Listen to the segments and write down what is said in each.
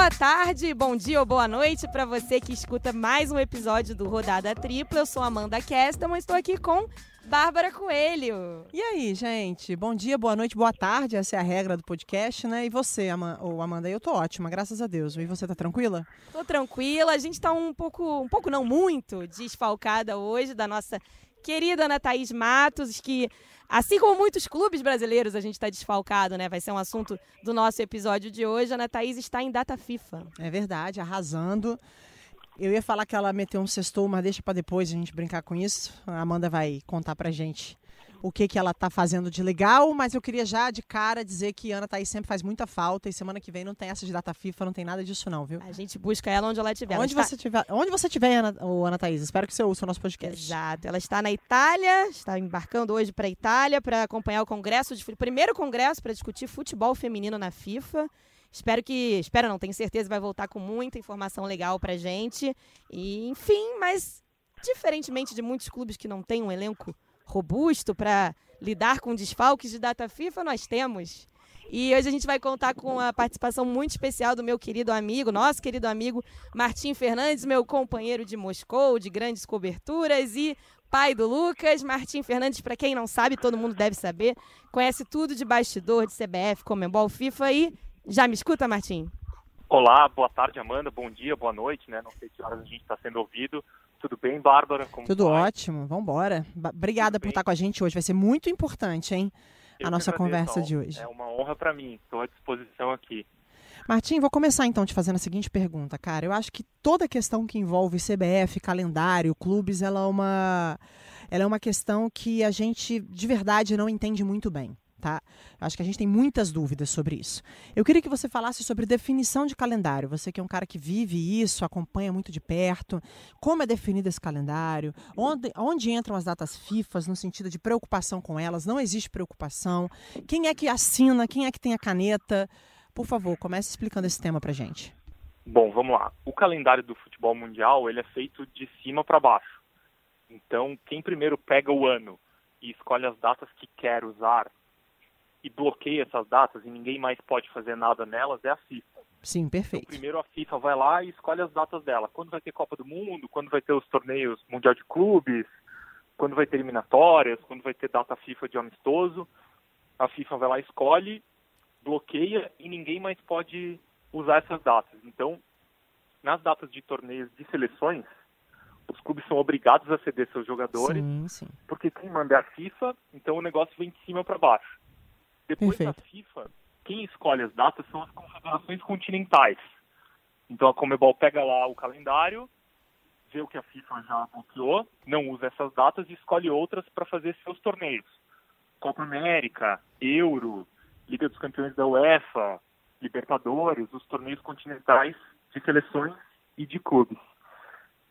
Boa tarde, bom dia ou boa noite para você que escuta mais um episódio do Rodada Tripla. Eu sou Amanda Kestelman, estou aqui com Bárbara Coelho. E aí, gente? Bom dia, boa noite, boa tarde. Essa é a regra do podcast, né? E você, Amanda? Eu tô ótima, graças a Deus. E você tá tranquila? Tô tranquila. A gente tá um pouco, um pouco não muito, desfalcada hoje da nossa querida Ana Thaís Matos, que Assim como muitos clubes brasileiros, a gente está desfalcado, né? Vai ser um assunto do nosso episódio de hoje. A Ana Thaís está em data FIFA. É verdade, arrasando. Eu ia falar que ela meteu um sextou, mas deixa para depois a gente brincar com isso. A Amanda vai contar pra gente o que, que ela tá fazendo de legal, mas eu queria já de cara dizer que Ana Thaís sempre faz muita falta e semana que vem não tem essa de data FIFA, não tem nada disso não, viu? A gente busca ela onde ela estiver. Onde, ela você, está... tiver, onde você tiver, Ana, oh, Ana Thaís, espero que você ouça o nosso podcast. Exato, ela está na Itália, está embarcando hoje para a Itália para acompanhar o congresso, de, o primeiro congresso para discutir futebol feminino na FIFA. Espero que, espero não, tenho certeza vai voltar com muita informação legal pra gente. E, enfim, mas diferentemente de muitos clubes que não têm um elenco robusto para lidar com desfalques de data FIFA, nós temos. E hoje a gente vai contar com a participação muito especial do meu querido amigo, nosso querido amigo Martim Fernandes, meu companheiro de Moscou, de grandes coberturas e pai do Lucas. Martim Fernandes, para quem não sabe, todo mundo deve saber, conhece tudo de bastidor, de CBF, Comembol, FIFA e já me escuta, Martim? Olá, boa tarde, Amanda. Bom dia, boa noite, né? Não sei que horas a gente está sendo ouvido. Tudo bem, Bárbara? Como Tudo vai? ótimo, vamos embora. Obrigada Tudo por bem? estar com a gente hoje, vai ser muito importante, hein? Eu a nossa conversa de hoje. É uma honra para mim, estou à disposição aqui. Martim, vou começar então te fazendo a seguinte pergunta, cara. Eu acho que toda questão que envolve CBF, calendário, clubes, ela é uma, ela é uma questão que a gente de verdade não entende muito bem tá? Acho que a gente tem muitas dúvidas sobre isso. Eu queria que você falasse sobre definição de calendário. Você que é um cara que vive isso, acompanha muito de perto, como é definido esse calendário, onde, onde entram as datas FIFAs no sentido de preocupação com elas, não existe preocupação, quem é que assina, quem é que tem a caneta. Por favor, comece explicando esse tema pra gente. Bom, vamos lá. O calendário do futebol mundial, ele é feito de cima para baixo. Então, quem primeiro pega o ano e escolhe as datas que quer usar e bloqueia essas datas e ninguém mais pode fazer nada nelas é a FIFA. Sim, perfeito. Então, primeiro a FIFA vai lá e escolhe as datas dela. Quando vai ter Copa do Mundo, quando vai ter os torneios Mundial de Clubes, quando vai ter eliminatórias, quando vai ter data FIFA de amistoso, a FIFA vai lá e escolhe, bloqueia e ninguém mais pode usar essas datas. Então, nas datas de torneios de seleções, os clubes são obrigados a ceder seus jogadores, sim, sim. porque quem manda é a FIFA, então o negócio vem de cima para baixo. Depois Perfeito. da FIFA, quem escolhe as datas são as confederações continentais. Então a Comebol pega lá o calendário, vê o que a FIFA já bloqueou, não usa essas datas e escolhe outras para fazer seus torneios. Copa América, Euro, Liga dos Campeões da UEFA, Libertadores, os torneios continentais de seleções e de clubes.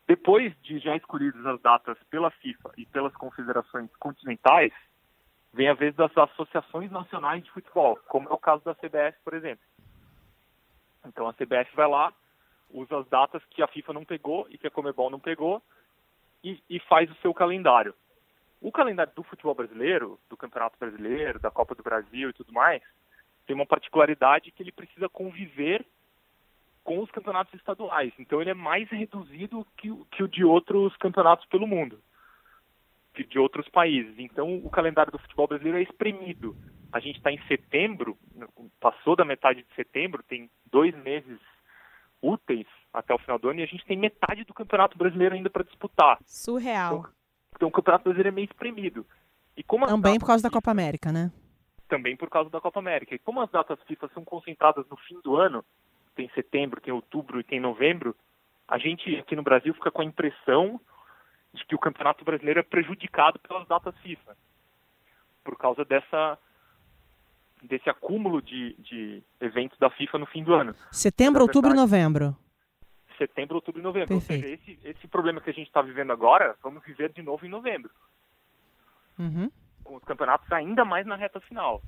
Depois de já escolhidas as datas pela FIFA e pelas confederações continentais, vem a vez das associações nacionais de futebol, como é o caso da CBF, por exemplo. Então a CBF vai lá, usa as datas que a FIFA não pegou e que a Comebol não pegou e, e faz o seu calendário. O calendário do futebol brasileiro, do Campeonato Brasileiro, da Copa do Brasil e tudo mais, tem uma particularidade que ele precisa conviver com os campeonatos estaduais. Então ele é mais reduzido que, que o de outros campeonatos pelo mundo de, de outros países. Então, o calendário do futebol brasileiro é espremido. A gente está em setembro, passou da metade de setembro, tem dois meses úteis até o final do ano e a gente tem metade do Campeonato Brasileiro ainda para disputar. Surreal. Então, então, o Campeonato Brasileiro é meio espremido. E como Também por causa da Copa América, né? Também por causa da Copa América. E como as datas FIFA são concentradas no fim do ano, tem setembro, tem outubro e tem novembro, a gente aqui no Brasil fica com a impressão de que o Campeonato Brasileiro é prejudicado pelas datas FIFA, por causa dessa desse acúmulo de, de eventos da FIFA no fim do ano. Setembro, outubro e novembro. Setembro, outubro e novembro. Perfeito. Ou seja, esse, esse problema que a gente está vivendo agora, vamos viver de novo em novembro. Uhum. Com os campeonatos ainda mais na reta final.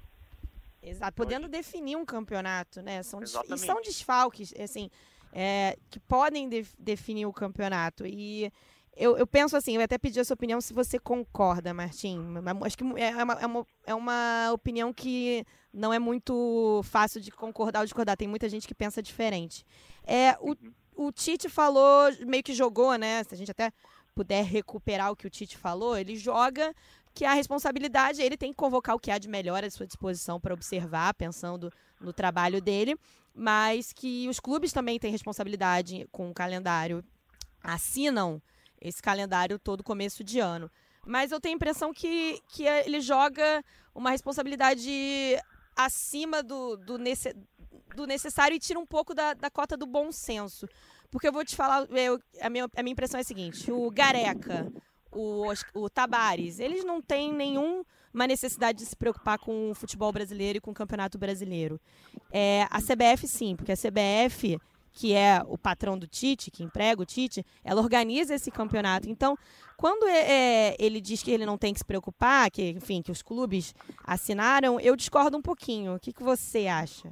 Exato, podendo definir um campeonato, né? São, e são desfalques, assim, é, que podem de, definir o campeonato. E eu, eu, penso assim, eu até pedi a sua opinião se você concorda, Martim. Acho que é uma, é uma, é uma opinião que não é muito fácil de concordar ou discordar. Tem muita gente que pensa diferente. É, o, uhum. o Tite falou, meio que jogou, né? Se a gente até puder recuperar o que o Tite falou, ele joga que a responsabilidade, ele tem que convocar o que há de melhor à sua disposição para observar, pensando no trabalho dele, mas que os clubes também têm responsabilidade com o calendário, assinam esse calendário todo começo de ano. Mas eu tenho a impressão que, que ele joga uma responsabilidade acima do, do, nesse, do necessário e tira um pouco da, da cota do bom senso. Porque eu vou te falar, eu, a, minha, a minha impressão é a seguinte: o Gareca, o, o Tabares, eles não têm nenhuma necessidade de se preocupar com o futebol brasileiro e com o campeonato brasileiro. É, a CBF, sim, porque a CBF que é o patrão do Tite, que emprega o Tite, ela organiza esse campeonato. Então, quando é, é, ele diz que ele não tem que se preocupar, que, enfim, que os clubes assinaram, eu discordo um pouquinho. O que, que você acha?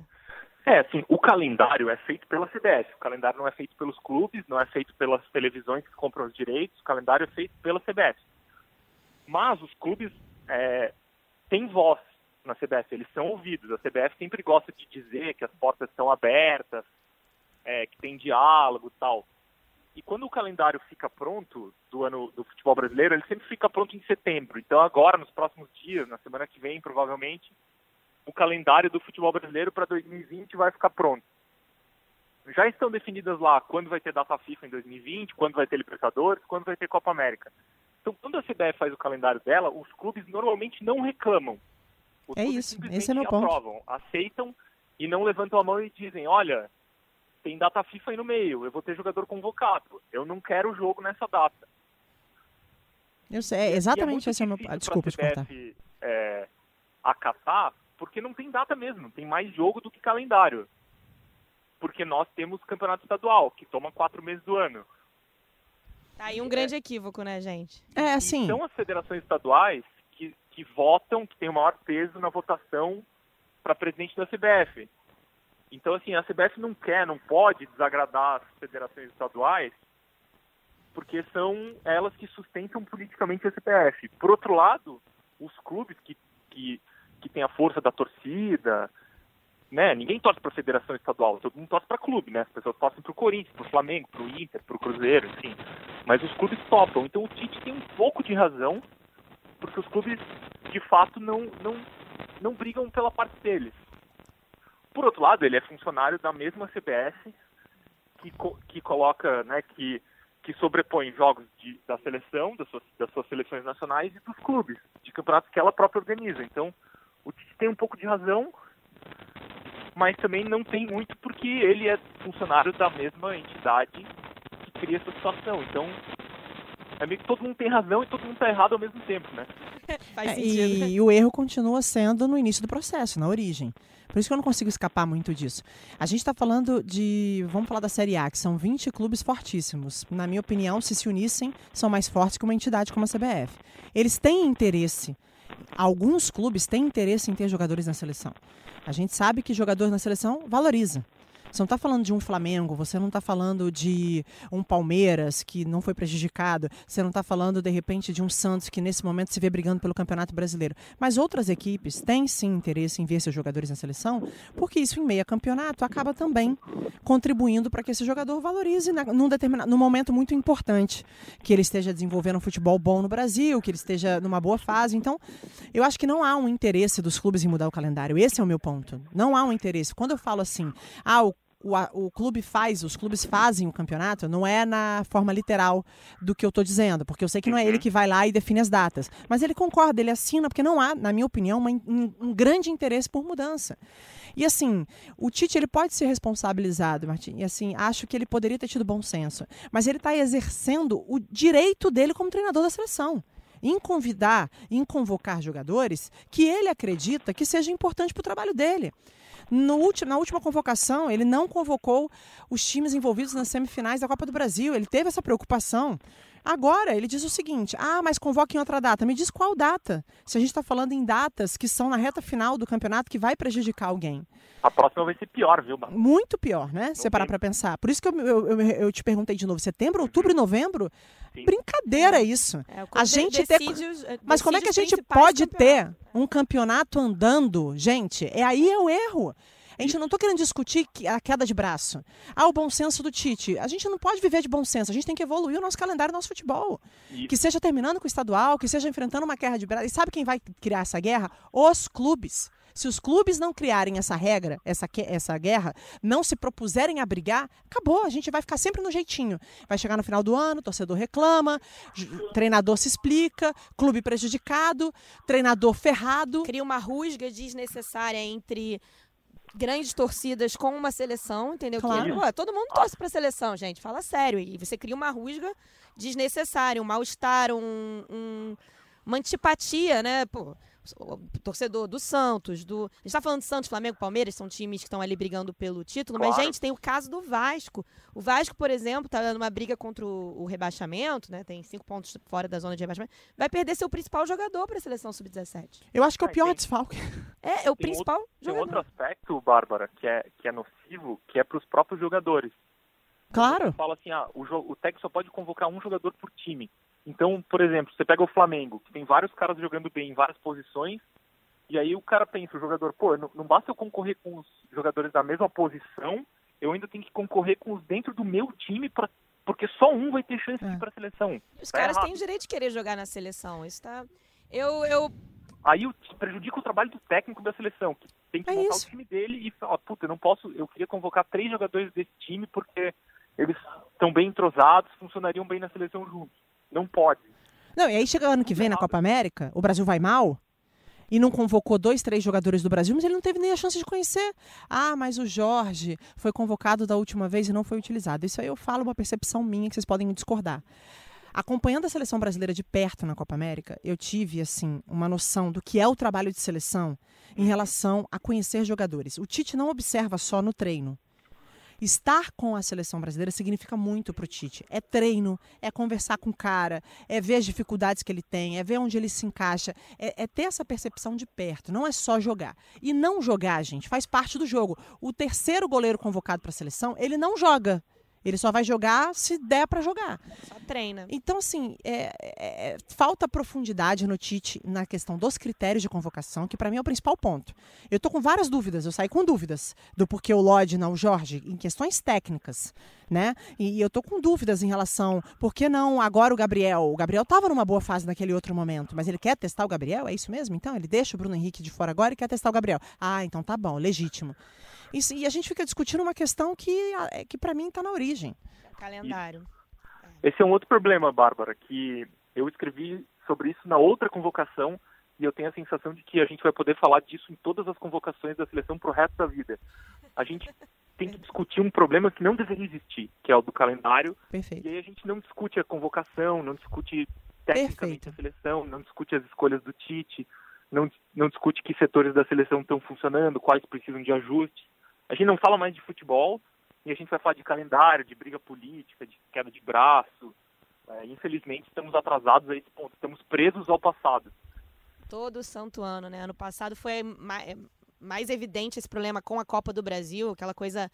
É, assim, o calendário é feito pela CBF. O calendário não é feito pelos clubes, não é feito pelas televisões que compram os direitos. O calendário é feito pela CBF. Mas os clubes é, têm voz na CBF, eles são ouvidos. A CBF sempre gosta de dizer que as portas estão abertas, é, que tem diálogo e tal. E quando o calendário fica pronto do ano do futebol brasileiro, ele sempre fica pronto em setembro. Então agora, nos próximos dias, na semana que vem, provavelmente, o calendário do futebol brasileiro para 2020 vai ficar pronto. Já estão definidas lá quando vai ter data FIFA em 2020, quando vai ter Libertadores, quando vai ter Copa América. Então, quando a CBF faz o calendário dela, os clubes normalmente não reclamam. Os é isso, esse é meu ponto. aprovam, aceitam e não levantam a mão e dizem, olha, tem data FIFA aí no meio, eu vou ter jogador convocado, eu não quero o jogo nessa data. Eu sei, é exatamente é esse é o meu... Ah, desculpa, CBF, é, acatar, porque não tem data mesmo, tem mais jogo do que calendário. Porque nós temos campeonato estadual, que toma quatro meses do ano. Tá aí um grande equívoco, né, gente? É, assim... São as federações estaduais que, que votam, que tem o maior peso na votação para presidente da CBF. Então, assim, a CBF não quer, não pode desagradar as federações estaduais, porque são elas que sustentam politicamente a CBF. Por outro lado, os clubes que, que, que têm a força da torcida, né? Ninguém torce para a federação estadual, todo mundo torce para clube, né? As pessoas torcem para o Corinthians, para o Flamengo, para o Inter, para o Cruzeiro, enfim. Mas os clubes topam. Então o Tite tem um pouco de razão, porque os clubes, de fato, não, não, não brigam pela parte deles. Por outro lado, ele é funcionário da mesma CBS que, que coloca, né, que, que sobrepõe jogos de, da seleção, das suas, das suas seleções nacionais e dos clubes, de campeonatos que ela própria organiza. Então, o Tite tem um pouco de razão, mas também não tem muito porque ele é funcionário da mesma entidade que cria essa situação. Então, é meio que todo mundo tem razão e todo mundo está errado ao mesmo tempo, né? Faz é, sentido. E, e o erro continua sendo no início do processo, na origem. Por isso que eu não consigo escapar muito disso. A gente está falando de. Vamos falar da Série A, que são 20 clubes fortíssimos. Na minha opinião, se se unissem, são mais fortes que uma entidade como a CBF. Eles têm interesse. Alguns clubes têm interesse em ter jogadores na seleção. A gente sabe que jogador na seleção valoriza. Você não está falando de um Flamengo, você não está falando de um Palmeiras que não foi prejudicado, você não está falando, de repente, de um Santos que nesse momento se vê brigando pelo Campeonato Brasileiro. Mas outras equipes têm sim interesse em ver seus jogadores na seleção, porque isso em meio a campeonato acaba também contribuindo para que esse jogador valorize na, num determinado, num momento muito importante, que ele esteja desenvolvendo um futebol bom no Brasil, que ele esteja numa boa fase. Então, eu acho que não há um interesse dos clubes em mudar o calendário. Esse é o meu ponto. Não há um interesse. Quando eu falo assim, ah, o o, o clube faz, os clubes fazem o campeonato, não é na forma literal do que eu estou dizendo, porque eu sei que não é ele uhum. que vai lá e define as datas. Mas ele concorda, ele assina, porque não há, na minha opinião, uma, um, um grande interesse por mudança. E assim, o Tite ele pode ser responsabilizado, Martim, e assim, acho que ele poderia ter tido bom senso, mas ele está exercendo o direito dele como treinador da seleção em convidar, em convocar jogadores que ele acredita que seja importante para o trabalho dele. No último, na última convocação, ele não convocou os times envolvidos nas semifinais da Copa do Brasil. Ele teve essa preocupação. Agora, ele diz o seguinte: ah, mas convoque em outra data. Me diz qual data? Se a gente está falando em datas que são na reta final do campeonato que vai prejudicar alguém. A próxima vai ser pior, viu, Bárbara? Muito pior, né? Se você parar para pensar. Por isso que eu, eu, eu, eu, te perguntei de novo: setembro, outubro e novembro? Sim. Brincadeira é. isso. É, a gente ter. Eh, mas como é que a gente pode ter um campeonato andando, gente? É aí é o erro. A gente não está querendo discutir a queda de braço. Ah, o bom senso do Tite. A gente não pode viver de bom senso. A gente tem que evoluir o nosso calendário, o nosso futebol. Isso. Que seja terminando com o estadual, que seja enfrentando uma guerra de braço. E sabe quem vai criar essa guerra? Os clubes. Se os clubes não criarem essa regra, essa, essa guerra, não se propuserem a brigar, acabou. A gente vai ficar sempre no jeitinho. Vai chegar no final do ano, torcedor reclama, treinador se explica, clube prejudicado, treinador ferrado. Cria uma rusga desnecessária entre grandes torcidas com uma seleção, entendeu? Claro. Que, pô, todo mundo torce para a seleção, gente. Fala sério. E você cria uma rusga desnecessária, um mal-estar, um, um, uma antipatia, né? Pô, torcedor do Santos, do. A gente tá falando de Santos, Flamengo, Palmeiras, são times que estão ali brigando pelo título, claro. mas, gente, tem o caso do Vasco. O Vasco, por exemplo, tá numa briga contra o, o, rebaixamento, né? Tem cinco pontos fora da zona de rebaixamento. Vai perder seu principal jogador para a seleção sub-17. Eu acho que é o pior desfalque. É, é o tem principal outro, jogador. Tem outro aspecto, Bárbara, que é, que é nocivo, que é para os próprios jogadores. Claro. Fala assim, ah, o, o técnico só pode convocar um jogador por time. Então, por exemplo, você pega o Flamengo, que tem vários caras jogando bem em várias posições, e aí o cara pensa, o jogador, pô, não, não basta eu concorrer com os jogadores da mesma posição, eu ainda tenho que concorrer com os dentro do meu time para porque só um vai ter chance é. de ir para a seleção. Os tá caras errado. têm o direito de querer jogar na seleção. Isso tá eu eu Aí prejudica o trabalho do técnico da seleção, que tem que é montar isso. o time dele e falar, puta, eu não posso, eu queria convocar três jogadores desse time porque eles estão bem entrosados, funcionariam bem na seleção juntos. Não pode. Não, e aí chega ano que vem na Copa América, o Brasil vai mal, e não convocou dois, três jogadores do Brasil, mas ele não teve nem a chance de conhecer. Ah, mas o Jorge foi convocado da última vez e não foi utilizado. Isso aí eu falo uma percepção minha que vocês podem discordar. Acompanhando a seleção brasileira de perto na Copa América, eu tive assim uma noção do que é o trabalho de seleção em relação a conhecer jogadores. O Tite não observa só no treino. Estar com a seleção brasileira significa muito para o Tite. É treino, é conversar com o cara, é ver as dificuldades que ele tem, é ver onde ele se encaixa, é, é ter essa percepção de perto, não é só jogar. E não jogar, gente, faz parte do jogo. O terceiro goleiro convocado para a seleção, ele não joga. Ele só vai jogar se der para jogar. Só treina. Então, assim, é, é, é, falta profundidade no Tite na questão dos critérios de convocação, que para mim é o principal ponto. Eu tô com várias dúvidas, eu saí com dúvidas do porquê o Lodge não o Jorge, em questões técnicas, né? E, e eu tô com dúvidas em relação, por que não agora o Gabriel? O Gabriel tava numa boa fase naquele outro momento, mas ele quer testar o Gabriel? É isso mesmo? Então, ele deixa o Bruno Henrique de fora agora e quer testar o Gabriel. Ah, então tá bom, legítimo. Isso, e a gente fica discutindo uma questão que, é, que para mim está na origem. Calendário. Esse é um outro problema, Bárbara, que eu escrevi sobre isso na outra convocação e eu tenho a sensação de que a gente vai poder falar disso em todas as convocações da seleção pro resto da vida. A gente tem que discutir um problema que não deveria existir, que é o do calendário. Perfeito. E aí a gente não discute a convocação, não discute tecnicamente Perfeito. a seleção, não discute as escolhas do Tite, não, não discute que setores da seleção estão funcionando, quais precisam de ajustes. A gente não fala mais de futebol e a gente vai falar de calendário, de briga política, de queda de braço. É, infelizmente, estamos atrasados a esse ponto, estamos presos ao passado. Todo santo ano, né? Ano passado foi mais, evidente esse problema com a Copa do Brasil, aquela coisa.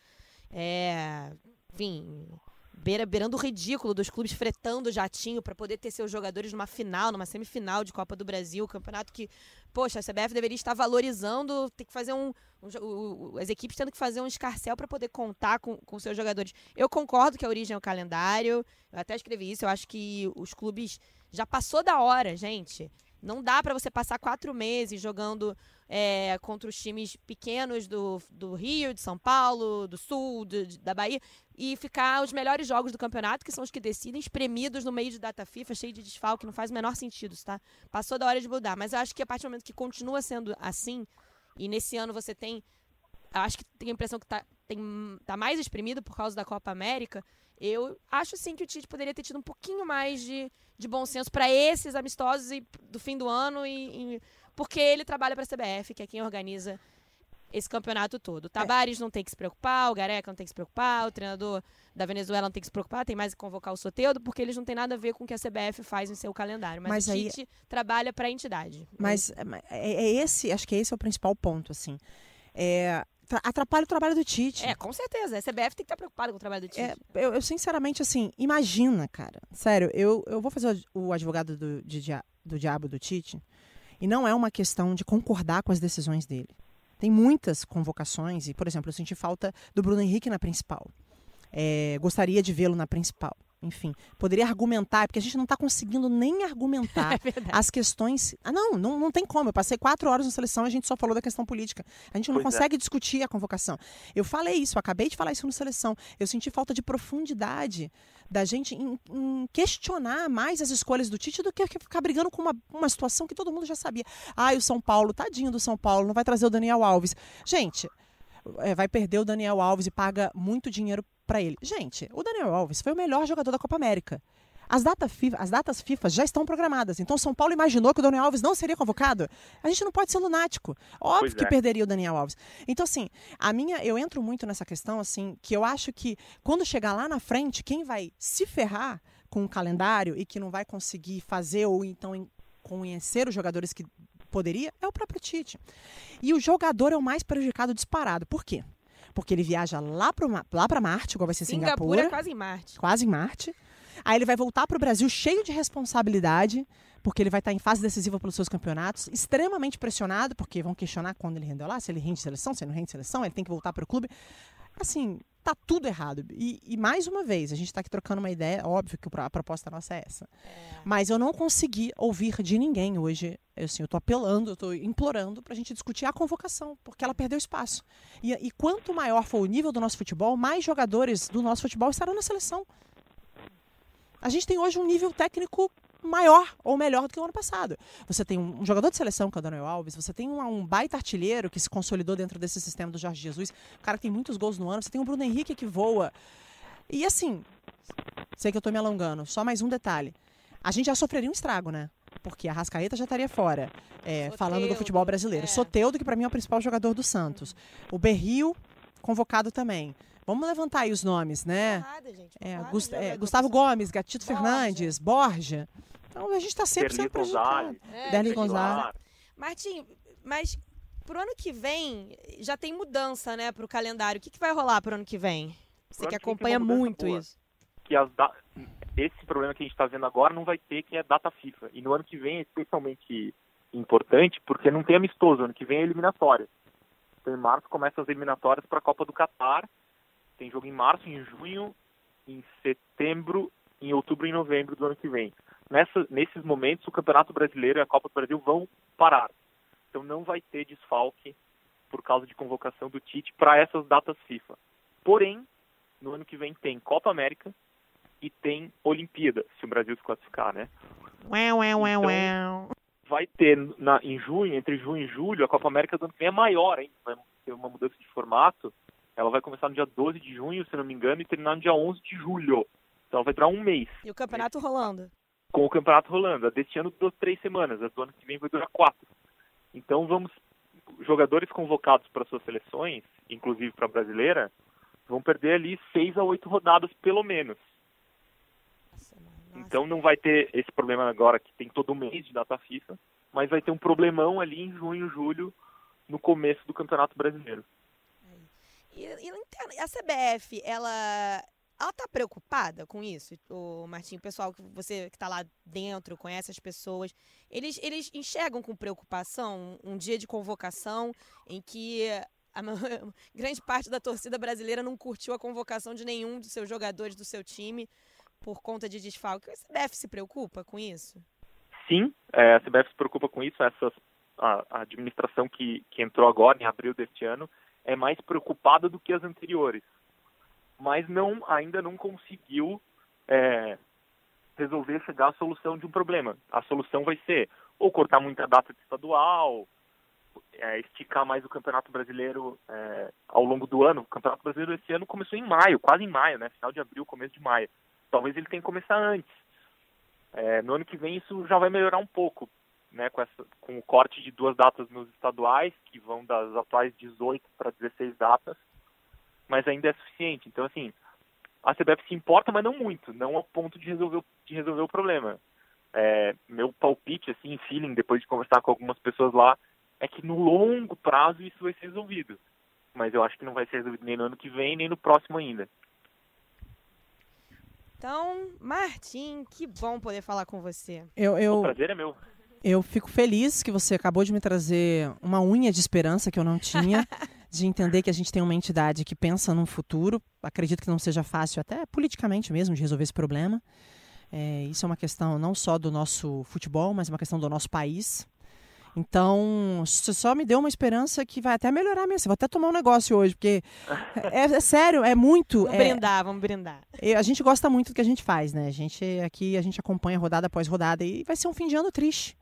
É, enfim, beira, beirando o ridículo dos clubes fretando jatinho para poder ter seus jogadores numa final, numa semifinal de Copa do Brasil, campeonato que, poxa, a CBF deveria estar valorizando, tem que fazer um, um as equipes tendo que fazer um escarcel para poder contar com, com seus jogadores. Eu concordo que a origem é o calendário, eu até escrevi isso, eu acho que os clubes já passou da hora, gente. Não dá para você passar quatro meses jogando é, contra os times pequenos do, do Rio, de São Paulo, do Sul, do, da Bahia, e ficar os melhores jogos do campeonato, que são os que decidem, espremidos no meio de data FIFA, cheio de desfalque, não faz o menor sentido, tá? Passou da hora de mudar. Mas eu acho que a partir do momento que continua sendo assim, e nesse ano você tem. Eu acho que tem a impressão que tá, tem, tá mais espremido por causa da Copa América. Eu acho sim que o Tite poderia ter tido um pouquinho mais de, de bom senso para esses amistosos e, do fim do ano e, e porque ele trabalha para a CBF, que é quem organiza esse campeonato todo. O Tabares é. não tem que se preocupar, o Gareca não tem que se preocupar, o treinador da Venezuela não tem que se preocupar, tem mais que convocar o Soteudo, porque eles não têm nada a ver com o que a CBF faz em seu calendário. Mas, mas o Tite aí... trabalha para a entidade. Mas é, é, é, esse, acho que esse é o principal ponto, assim. É, atrapalha o trabalho do Tite. É, com certeza. A CBF tem que estar preocupada com o trabalho do Tite. É, eu, eu, sinceramente, assim, imagina, cara. Sério, eu, eu vou fazer o, o advogado do, de, do diabo do Tite. E não é uma questão de concordar com as decisões dele. Tem muitas convocações, e, por exemplo, eu senti falta do Bruno Henrique na principal. É, gostaria de vê-lo na principal enfim, poderia argumentar, porque a gente não está conseguindo nem argumentar é as questões. Ah, não, não, não tem como. Eu passei quatro horas na seleção e a gente só falou da questão política. A gente não pois é. consegue é. discutir a convocação. Eu falei isso, eu acabei de falar isso na seleção. Eu senti falta de profundidade da gente em, em questionar mais as escolhas do Tite do que ficar brigando com uma, uma situação que todo mundo já sabia. Ah, o São Paulo, tadinho do São Paulo, não vai trazer o Daniel Alves. Gente, é, vai perder o Daniel Alves e paga muito dinheiro para ele. Gente, o Daniel Alves foi o melhor jogador da Copa América. As, data FIFA, as datas FIFA já estão programadas. Então, São Paulo imaginou que o Daniel Alves não seria convocado. A gente não pode ser lunático. Óbvio pois que é. perderia o Daniel Alves. Então, assim, a minha, eu entro muito nessa questão, assim, que eu acho que quando chegar lá na frente, quem vai se ferrar com o calendário e que não vai conseguir fazer ou então conhecer os jogadores que poderia é o próprio Tite. E o jogador é o mais prejudicado disparado. Por quê? Porque ele viaja lá para lá para Marte, igual vai ser Singapura. Singapura quase em Marte. Quase em Marte. Aí ele vai voltar para o Brasil cheio de responsabilidade, porque ele vai estar em fase decisiva pelos seus campeonatos, extremamente pressionado, porque vão questionar quando ele rendeu lá, se ele rende seleção, se ele não rende seleção, ele tem que voltar para o clube. Assim, tá tudo errado. E, e, mais uma vez, a gente está aqui trocando uma ideia, óbvio que a proposta nossa é essa. É. Mas eu não consegui ouvir de ninguém hoje. Eu, assim, eu tô apelando, eu tô implorando para a gente discutir a convocação, porque ela perdeu espaço. E, e quanto maior for o nível do nosso futebol, mais jogadores do nosso futebol estarão na seleção. A gente tem hoje um nível técnico maior ou melhor do que o ano passado. Você tem um jogador de seleção, que é o Daniel Alves, você tem um, um baita artilheiro que se consolidou dentro desse sistema do Jorge Jesus, o cara que tem muitos gols no ano, você tem o Bruno Henrique que voa. E assim, sei que eu estou me alongando, só mais um detalhe. A gente já sofreria um estrago, né? Porque a Rascaeta já estaria fora, é, falando do futebol brasileiro. É. Soteudo, que para mim é o principal jogador do Santos. O Berril, convocado também. Vamos levantar aí os nomes, né? Porrada, gente, é, Gust é, Gustavo Gomes, Gatito Borja. Fernandes, Borja. Então a gente está sempre sendo prejudicado. É, Derli Gonzalez. Martim, mas pro ano que vem já tem mudança, né, pro calendário. O que, que vai rolar pro ano que vem? Você que acompanha muito boa. isso. Que as da... esse problema que a gente está vendo agora não vai ter, que é data FIFA. E no ano que vem é especialmente importante porque não tem amistoso. Ano que vem é eliminatória. Então em março começam as eliminatórias para a Copa do Catar. Tem jogo em março, em junho, em setembro, em outubro e novembro do ano que vem nessa, nesses momentos o Campeonato Brasileiro e a Copa do Brasil vão parar. Então não vai ter desfalque por causa de convocação do Tite para essas datas FIFA. Porém, no ano que vem tem Copa América e tem Olimpíada, se o Brasil se classificar, né? Ué, ué, ué, então, vai ter na, em junho, entre junho e julho, a Copa América do ano que vem é maior, hein? Vai ter uma mudança de formato. Ela vai começar no dia 12 de junho, se não me engano, e terminar no dia 11 de julho. Então vai durar um mês. E o campeonato rolando? Com o campeonato rolando. A deste ano durou três semanas, a do ano que vem vai durar quatro. Então vamos, jogadores convocados para suas seleções, inclusive para a brasileira, vão perder ali seis a oito rodadas pelo menos. Então não vai ter esse problema agora que tem todo mês de data FIFA, mas vai ter um problemão ali em junho, julho, no começo do Campeonato Brasileiro. E, e a CBF, ela ela tá preocupada com isso, o Martinho, o pessoal que você que tá lá dentro, conhece as pessoas, eles, eles enxergam com preocupação um dia de convocação em que a grande parte da torcida brasileira não curtiu a convocação de nenhum dos seus jogadores do seu time por conta de desfalque. A CBF se preocupa com isso? Sim, é, a CBF se preocupa com isso. Essa, a, a administração que, que entrou agora, em abril deste ano, é mais preocupada do que as anteriores mas não ainda não conseguiu é, resolver chegar à solução de um problema. A solução vai ser ou cortar muita data de estadual, é, esticar mais o Campeonato Brasileiro é, ao longo do ano. O Campeonato Brasileiro esse ano começou em maio, quase em maio, né? Final de abril, começo de maio. Talvez ele tenha que começar antes. É, no ano que vem isso já vai melhorar um pouco, né, com, essa, com o corte de duas datas nos estaduais, que vão das atuais 18 para 16 datas, mas ainda é suficiente. Então, assim, a CBF se importa, mas não muito, não ao ponto de resolver, de resolver o problema. É, meu palpite, assim, feeling, depois de conversar com algumas pessoas lá, é que no longo prazo isso vai ser resolvido. Mas eu acho que não vai ser resolvido nem no ano que vem, nem no próximo ainda. Então, Martim, que bom poder falar com você. Eu, eu, o prazer é meu. Eu fico feliz que você acabou de me trazer uma unha de esperança que eu não tinha, de entender que a gente tem uma entidade que pensa num futuro. Acredito que não seja fácil, até politicamente mesmo, de resolver esse problema. É, isso é uma questão não só do nosso futebol, mas uma questão do nosso país. Então, você só me deu uma esperança que vai até melhorar mesmo. Vou até tomar um negócio hoje, porque é, é sério, é muito. Vamos é, brindar, vamos brindar. A gente gosta muito do que a gente faz, né? A gente aqui a gente acompanha rodada após rodada e vai ser um fim de ano triste.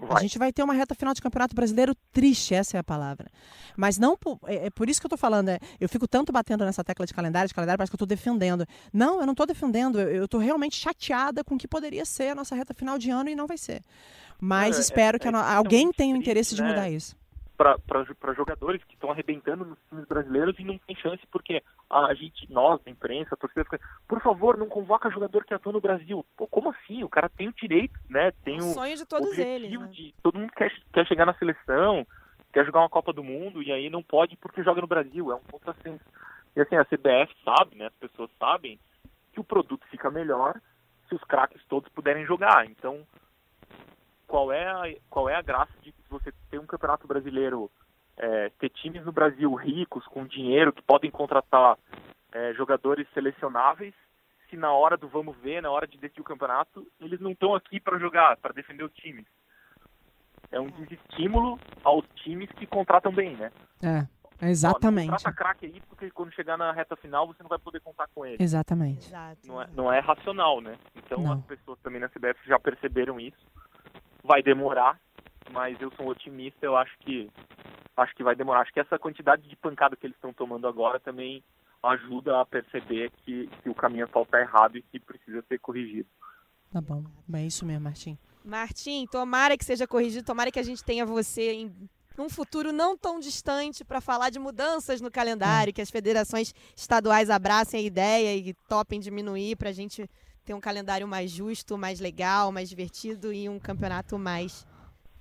Vai. A gente vai ter uma reta final de campeonato brasileiro triste, essa é a palavra. Mas não por, é, é por isso que eu estou falando, é, eu fico tanto batendo nessa tecla de calendário, de calendário, parece que eu estou defendendo. Não, eu não estou defendendo, eu estou realmente chateada com o que poderia ser a nossa reta final de ano e não vai ser. Mas é, espero que a, é alguém tenha o interesse de mudar né? isso para jogadores que estão arrebentando nos times brasileiros e não tem chance porque a gente, nós, a imprensa, a torcida fica, por favor, não convoca jogador que atua no Brasil. Pô, como assim? O cara tem o direito, né? Tem o, o sonho de todos eles. Né? De, todo mundo quer, quer chegar na seleção, quer jogar uma Copa do Mundo e aí não pode porque joga no Brasil. É um contrassenso. E assim, a CBF sabe, né? As pessoas sabem que o produto fica melhor se os craques todos puderem jogar. Então, qual é a, qual é a graça de você ter um campeonato brasileiro, é, ter times no Brasil ricos, com dinheiro, que podem contratar é, jogadores selecionáveis, se na hora do vamos ver, na hora de decidir o campeonato, eles não estão aqui para jogar, para defender o time. É um desestímulo aos times que contratam bem, né? É. Exatamente. Ó, contrata craque aí, porque quando chegar na reta final você não vai poder contar com ele. Exatamente. Não é, não é racional, né? Então não. as pessoas também na CBF já perceberam isso vai demorar, mas eu sou um otimista, eu acho que acho que vai demorar. Acho que essa quantidade de pancada que eles estão tomando agora também ajuda a perceber que, que o caminho atual está errado e que precisa ser corrigido. Tá bom, é isso mesmo, Martim. Martim, tomara que seja corrigido, tomara que a gente tenha você em um futuro não tão distante para falar de mudanças no calendário, é. que as federações estaduais abracem a ideia e topem diminuir para a gente ter um calendário mais justo, mais legal, mais divertido e um campeonato mais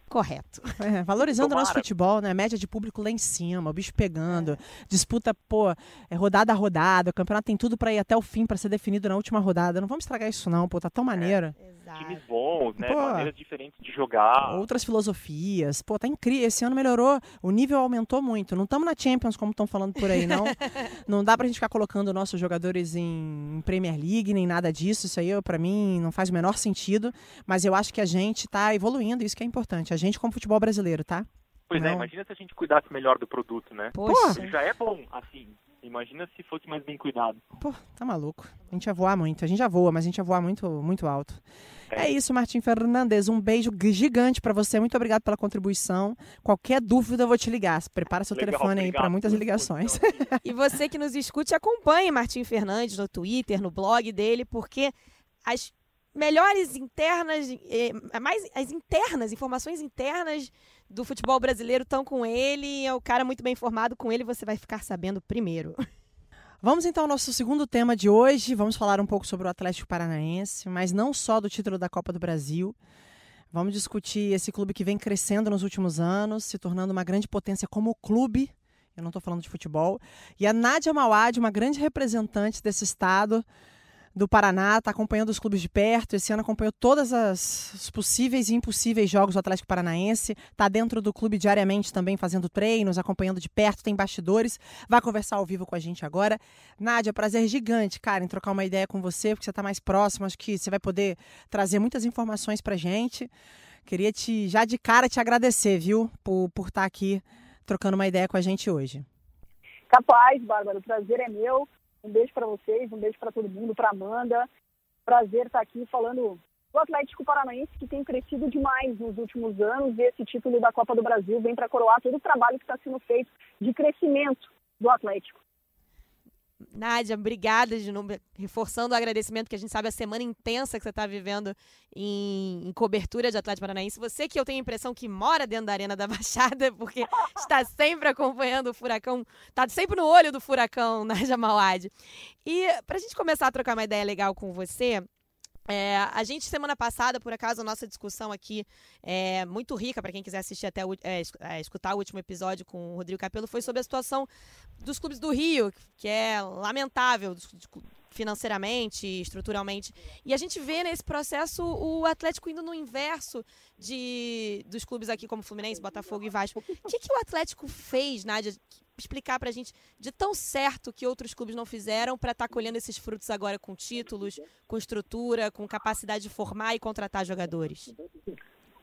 correto. É, valorizando o nosso futebol, né? Média de público lá em cima, o bicho pegando, é. disputa, pô, é rodada a rodada, o campeonato tem tudo para ir até o fim para ser definido na última rodada. Não vamos estragar isso não, pô, tá tão é. maneiro. É, times bons, né? Pô, Maneiras diferentes de jogar. Outras filosofias. Pô, tá incrível. Esse ano melhorou, o nível aumentou muito. Não estamos na Champions, como estão falando por aí, não. não dá pra gente ficar colocando nossos jogadores em Premier League, nem nada disso. Isso aí, para mim, não faz o menor sentido. Mas eu acho que a gente tá evoluindo, isso que é importante. A gente como futebol brasileiro, tá? Pois é, não. é, imagina se a gente cuidasse melhor do produto, né? Poxa. Já é bom, assim. Imagina se fosse mais bem cuidado. Pô, tá maluco. A gente ia voar muito. A gente já voa, mas a gente ia voar muito, muito alto. É, isso, Martim Fernandes. Um beijo gigante para você. Muito obrigado pela contribuição. Qualquer dúvida, eu vou te ligar. Prepara seu Legal, telefone aí para muitas ligações. e você que nos escute, acompanhe Martim Fernandes no Twitter, no blog dele, porque as melhores internas, eh, mais as internas, informações internas do futebol brasileiro estão com ele. É o cara muito bem informado com ele, você vai ficar sabendo primeiro. Vamos então ao nosso segundo tema de hoje. Vamos falar um pouco sobre o Atlético Paranaense, mas não só do título da Copa do Brasil. Vamos discutir esse clube que vem crescendo nos últimos anos, se tornando uma grande potência como clube. Eu não estou falando de futebol. E a Nádia Mauad, uma grande representante desse estado, do Paraná, está acompanhando os clubes de perto. Esse ano acompanhou todos os possíveis e impossíveis jogos do Atlético Paranaense. Está dentro do clube diariamente também fazendo treinos, acompanhando de perto, tem bastidores. Vai conversar ao vivo com a gente agora. Nádia, prazer gigante, cara, em trocar uma ideia com você, porque você está mais próximo. Acho que você vai poder trazer muitas informações para gente. Queria te, já de cara, te agradecer, viu, por, por estar tá aqui trocando uma ideia com a gente hoje. Capaz, Bárbara, o prazer é meu. Um beijo para vocês, um beijo para todo mundo, para Amanda. Prazer estar aqui falando do Atlético Paranaense, que tem crescido demais nos últimos anos, e esse título da Copa do Brasil vem para coroar todo o trabalho que está sendo feito de crescimento do Atlético. Nádia, obrigada de novo, reforçando o agradecimento que a gente sabe a semana intensa que você está vivendo em, em, cobertura de Atlético Paranaense. Você que eu tenho a impressão que mora dentro da Arena da Baixada, porque está sempre acompanhando o furacão, está sempre no olho do furacão, Nádia Mauad. E para a gente começar a trocar uma ideia legal com você, é, a gente, semana passada, por acaso, a nossa discussão aqui é muito rica, para quem quiser assistir até é, é, escutar o último episódio com o Rodrigo Capello, foi sobre a situação dos clubes do Rio, que é lamentável financeiramente, estruturalmente. E a gente vê nesse processo o Atlético indo no inverso de, dos clubes aqui, como Fluminense, Botafogo e Vasco. O que, que o Atlético fez, Nádia, explicar para a gente de tão certo que outros clubes não fizeram para estar tá colhendo esses frutos agora com títulos, com estrutura, com capacidade de formar e contratar jogadores?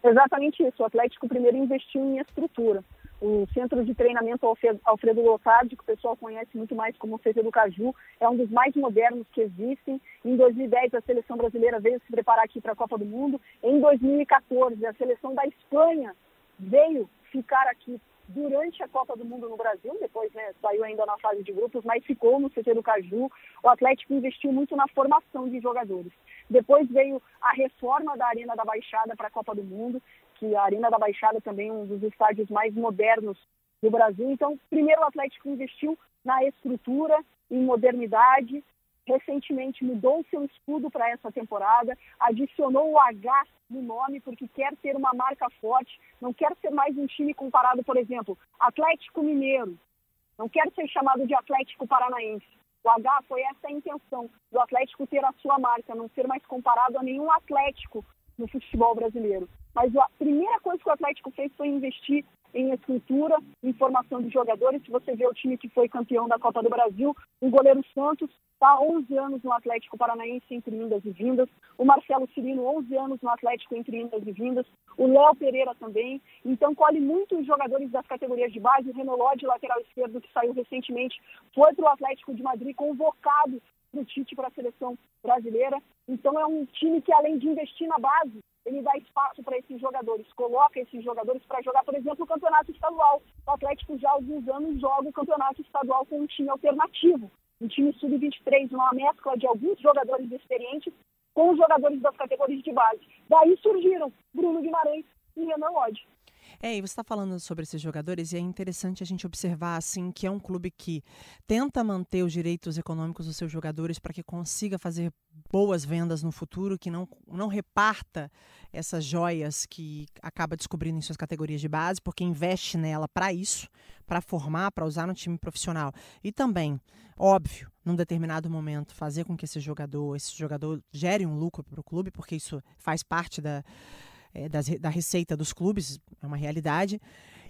Exatamente isso. O Atlético primeiro investiu em estrutura. O centro de treinamento Alfredo Lotardi, que o pessoal conhece muito mais como CT do Caju, é um dos mais modernos que existem. Em 2010, a seleção brasileira veio se preparar aqui para a Copa do Mundo. Em 2014, a seleção da Espanha veio ficar aqui durante a Copa do Mundo no Brasil, depois né, saiu ainda na fase de grupos, mas ficou no CT do Caju. O Atlético investiu muito na formação de jogadores. Depois veio a reforma da Arena da Baixada para a Copa do Mundo, que a Arena da Baixada também é um dos estádios mais modernos do Brasil. Então, primeiro o Atlético investiu na estrutura, em modernidade, recentemente mudou seu escudo para essa temporada, adicionou o H no nome porque quer ter uma marca forte, não quer ser mais um time comparado, por exemplo, Atlético Mineiro, não quer ser chamado de Atlético Paranaense. O H foi essa a intenção do Atlético ter a sua marca, não ser mais comparado a nenhum Atlético no futebol brasileiro. Mas a primeira coisa que o Atlético fez foi investir em estrutura, em formação de jogadores. Se você vê o time que foi campeão da Copa do Brasil, o goleiro Santos está há 11 anos no Atlético Paranaense entre indas e vindas. O Marcelo Cirino, 11 anos no Atlético entre indas e vindas. O Léo Pereira também. Então, colhe muitos jogadores das categorias de base. O Renoló, lateral esquerdo, que saiu recentemente, foi para o Atlético de Madrid, convocado para o Tite para a seleção brasileira. Então, é um time que, além de investir na base, ele dá espaço para esses jogadores, coloca esses jogadores para jogar, por exemplo, o campeonato estadual. O Atlético já há alguns anos joga o campeonato estadual com um time alternativo, um time sub-23, uma mescla de alguns jogadores experientes com os jogadores das categorias de base. Daí surgiram Bruno Guimarães e Renan Lodge. É, e você está falando sobre esses jogadores e é interessante a gente observar assim que é um clube que tenta manter os direitos econômicos dos seus jogadores para que consiga fazer boas vendas no futuro, que não, não reparta essas joias que acaba descobrindo em suas categorias de base, porque investe nela para isso, para formar, para usar no time profissional. E também, óbvio, num determinado momento, fazer com que esse jogador, esse jogador gere um lucro para o clube, porque isso faz parte da é, da receita dos clubes, é uma realidade.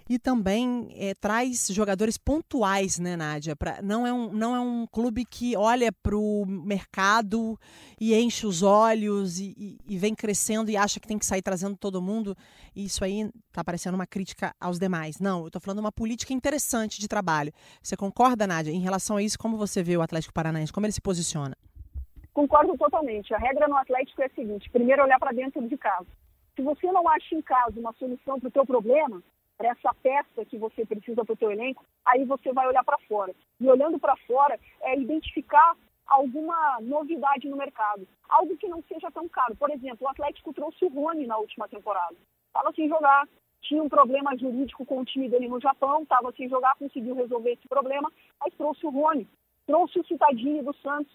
E também é, traz jogadores pontuais, né, Nádia? Pra, não, é um, não é um clube que olha para o mercado e enche os olhos e, e, e, vem crescendo e acha que tem que sair trazendo todo mundo. Isso aí está parecendo uma crítica aos demais. Não, eu estou falando uma política interessante de trabalho. Você concorda, Nádia? Em relação a isso, como você vê o Atlético Paranaense? Como ele se posiciona? Concordo totalmente. A regra no Atlético é a seguinte: primeiro olhar para dentro de casa. Se você não acha em casa uma solução para o teu problema, para essa peça que você precisa para o teu elenco, aí você vai olhar para fora. E olhando para fora é identificar alguma novidade no mercado, algo que não seja tão caro. Por exemplo, o Atlético trouxe o Rony na última temporada. Estava sem jogar, tinha um problema jurídico com o time dele no Japão, estava sem jogar, conseguiu resolver esse problema, mas trouxe o Rony, trouxe o Citadini do Santos.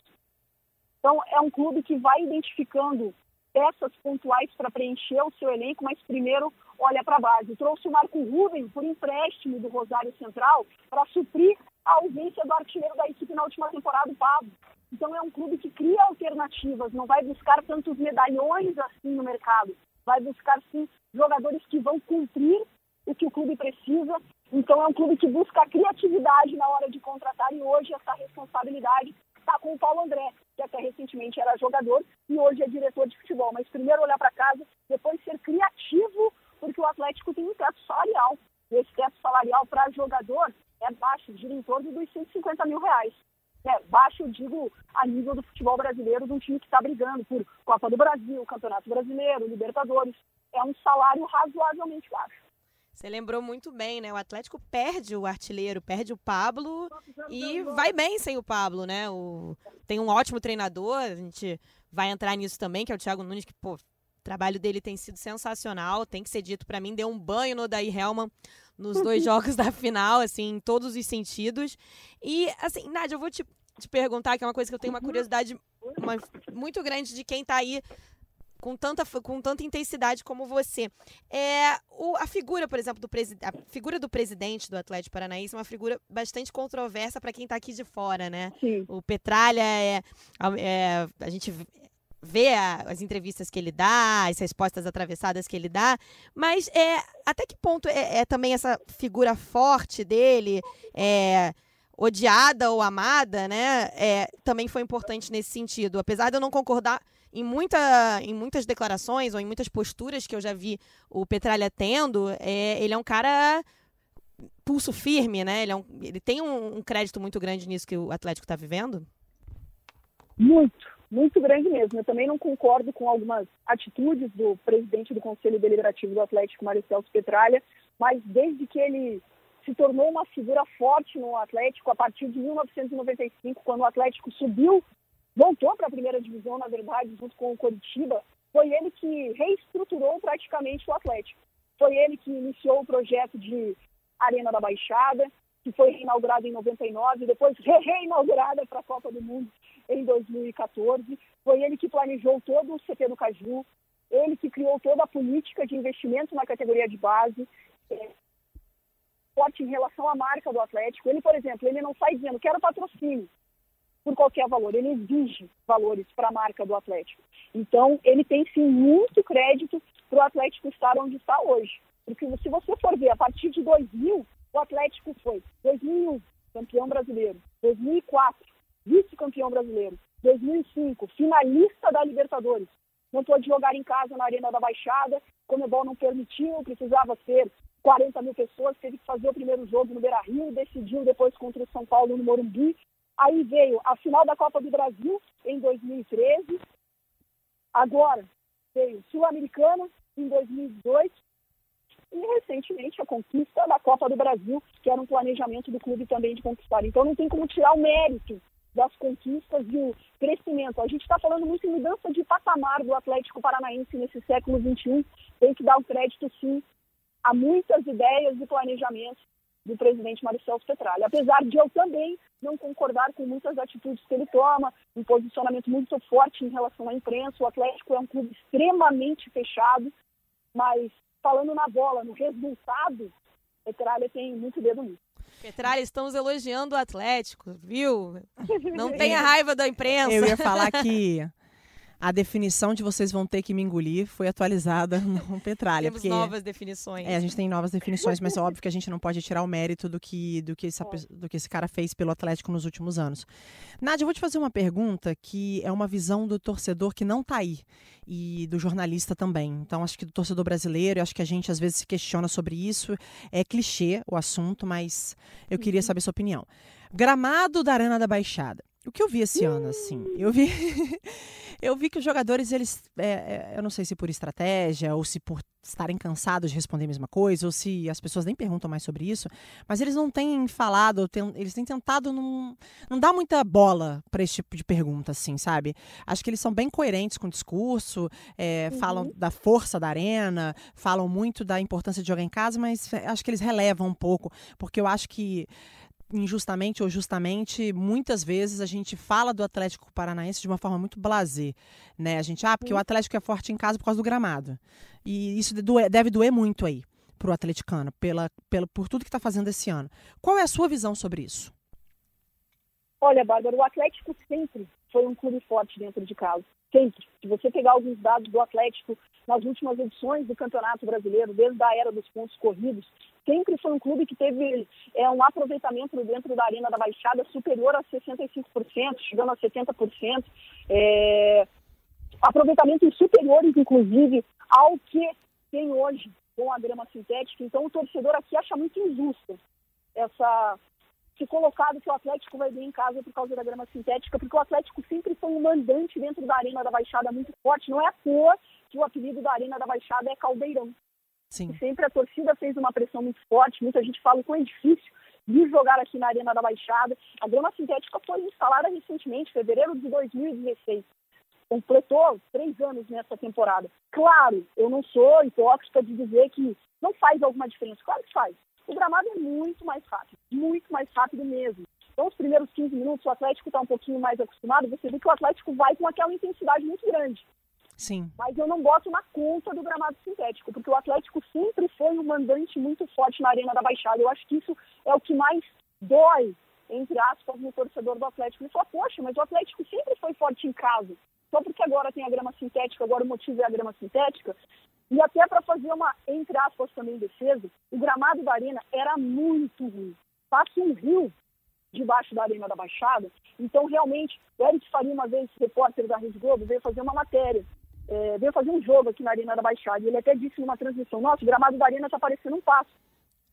Então, é um clube que vai identificando peças pontuais para preencher o seu elenco, mas primeiro olha para a base. Trouxe o Marco Ruben por empréstimo do Rosário Central para suprir a ausência do artilheiro da equipe na última temporada, o Pablo. Então é um clube que cria alternativas, não vai buscar tantos medalhões assim no mercado. Vai buscar sim jogadores que vão cumprir o que o clube precisa. Então é um clube que busca criatividade na hora de contratar e hoje essa responsabilidade está com o Paulo André, que até recentemente era jogador e hoje é diretor de futebol. Mas primeiro olhar para casa, depois ser criativo, porque o Atlético tem um teto salarial. E esse teto salarial para jogador é baixo, gira em torno dos 150 mil reais. É, baixo, eu digo, a nível do futebol brasileiro, de um time que está brigando por Copa do Brasil, Campeonato Brasileiro, Libertadores. É um salário razoavelmente baixo. Você lembrou muito bem, né? O Atlético perde o artilheiro, perde o Pablo e vai bem sem o Pablo, né? O... Tem um ótimo treinador, a gente vai entrar nisso também, que é o Thiago Nunes, que, pô, o trabalho dele tem sido sensacional, tem que ser dito para mim, deu um banho no Daí Helman nos dois jogos da final, assim, em todos os sentidos. E, assim, Nádia, eu vou te, te perguntar, que é uma coisa que eu tenho uma curiosidade uma, muito grande de quem tá aí com tanta, com tanta intensidade como você. É, o, a figura, por exemplo, do a figura do presidente do Atlético Paranaense é uma figura bastante controversa para quem está aqui de fora, né? Sim. O Petralha é, é a gente vê a, as entrevistas que ele dá, as respostas atravessadas que ele dá, mas é até que ponto é, é também essa figura forte dele, é, odiada ou amada, né? É, também foi importante nesse sentido. Apesar de eu não concordar em, muita, em muitas declarações ou em muitas posturas que eu já vi o Petralha tendo, é, ele é um cara pulso firme, né? Ele, é um, ele tem um, um crédito muito grande nisso que o Atlético está vivendo? Muito, muito grande mesmo. Eu também não concordo com algumas atitudes do presidente do Conselho Deliberativo do Atlético, Marcelo Petralha, mas desde que ele se tornou uma figura forte no Atlético a partir de 1995, quando o Atlético subiu voltou para a primeira divisão, na verdade, junto com o Coritiba, foi ele que reestruturou praticamente o Atlético. Foi ele que iniciou o projeto de Arena da Baixada, que foi reinaugurada em 99, depois reinaugurada para a Copa do Mundo em 2014. Foi ele que planejou todo o CT do Caju, ele que criou toda a política de investimento na categoria de base, é, forte em relação à marca do Atlético. Ele, por exemplo, ele não sai dizendo quero patrocínio por qualquer valor, ele exige valores para a marca do Atlético. Então, ele tem sim muito crédito para o Atlético estar onde está hoje. Porque se você for ver, a partir de 2000, o Atlético foi 2001, campeão brasileiro, 2004, vice-campeão brasileiro, 2005, finalista da Libertadores. Não pôde jogar em casa na Arena da Baixada, como o não permitiu, precisava ser 40 mil pessoas, teve que fazer o primeiro jogo no Beira-Rio, decidiu depois contra o São Paulo no Morumbi, Aí veio a final da Copa do Brasil em 2013. Agora veio Sul-Americana em 2018. E recentemente a conquista da Copa do Brasil, que era um planejamento do clube também de conquistar. Então não tem como tirar o mérito das conquistas e o crescimento. A gente está falando muito em mudança de patamar do Atlético Paranaense nesse século XXI. Tem que dar o crédito, sim, a muitas ideias e planejamentos do presidente Marcelo Petralha. Apesar de eu também não concordar com muitas atitudes que ele toma, um posicionamento muito forte em relação à imprensa, o Atlético é um clube extremamente fechado, mas falando na bola, no resultado, Petralha tem muito dedo nisso. Petralha, estamos elogiando o Atlético, viu? Não tenha raiva da imprensa. Eu ia falar que a definição de vocês vão ter que me engolir foi atualizada no Petralha. Temos porque, novas definições. É, a gente tem novas definições, mas é óbvio que a gente não pode tirar o mérito do que, do que, essa, do que esse cara fez pelo Atlético nos últimos anos. Nádia, eu vou te fazer uma pergunta que é uma visão do torcedor que não está aí e do jornalista também. Então, acho que do torcedor brasileiro, acho que a gente às vezes se questiona sobre isso. É clichê o assunto, mas eu queria uhum. saber sua opinião. Gramado da Arena da Baixada. O que eu vi esse ano, assim? Eu vi, eu vi que os jogadores, eles, é, é, eu não sei se por estratégia ou se por estarem cansados de responder a mesma coisa, ou se as pessoas nem perguntam mais sobre isso, mas eles não têm falado, tem, eles têm tentado não, não dar muita bola para esse tipo de pergunta, assim, sabe? Acho que eles são bem coerentes com o discurso, é, uhum. falam da força da arena, falam muito da importância de jogar em casa, mas é, acho que eles relevam um pouco, porque eu acho que injustamente ou justamente, muitas vezes a gente fala do Atlético Paranaense de uma forma muito blazer, né? A gente, ah, porque o Atlético é forte em casa por causa do gramado. E isso deve doer muito aí pro atleticano, pela, pela, por tudo que está fazendo esse ano. Qual é a sua visão sobre isso? Olha, Bárbara, o Atlético sempre foi um clube forte dentro de casa. Sempre. Se você pegar alguns dados do Atlético nas últimas edições do Campeonato Brasileiro, desde a era dos pontos corridos, sempre foi um clube que teve é, um aproveitamento dentro da Arena da Baixada superior a 65%, chegando a 70%. É, aproveitamentos superiores, inclusive, ao que tem hoje com a grama sintética. Então, o torcedor aqui acha muito injusto essa se colocado que o Atlético vai bem em casa por causa da grama sintética, porque o Atlético sempre foi um mandante dentro da Arena da Baixada muito forte. Não é à toa que o apelido da Arena da Baixada é Caldeirão. Sim. sempre a torcida fez uma pressão muito forte, muita gente fala que é difícil de jogar aqui na Arena da Baixada. A grama sintética foi instalada recentemente, fevereiro de 2016. Completou três anos nessa temporada. Claro, eu não sou hipócrita de dizer que não faz alguma diferença. Claro que faz. O gramado é muito mais rápido, muito mais rápido mesmo. Então, os primeiros 15 minutos, o Atlético está um pouquinho mais acostumado, você vê que o Atlético vai com aquela intensidade muito grande. Sim. Mas eu não boto na conta do gramado sintético, porque o Atlético sempre foi um mandante muito forte na Arena da Baixada. Eu acho que isso é o que mais dói, entre aspas, no torcedor do Atlético. Ele fala, poxa, mas o Atlético sempre foi forte em casa. Só porque agora tem a grama sintética, agora o motivo é a grama sintética. E até para fazer uma, entre aspas, também defesa, o gramado da Arena era muito ruim. Passa um rio debaixo da Arena da Baixada. Então, realmente, o Eric Faria, uma vez, repórter da Rede Globo, veio fazer uma matéria, é, veio fazer um jogo aqui na Arena da Baixada. E ele até disse numa transmissão, nossa, o gramado da Arena está parecendo um passo.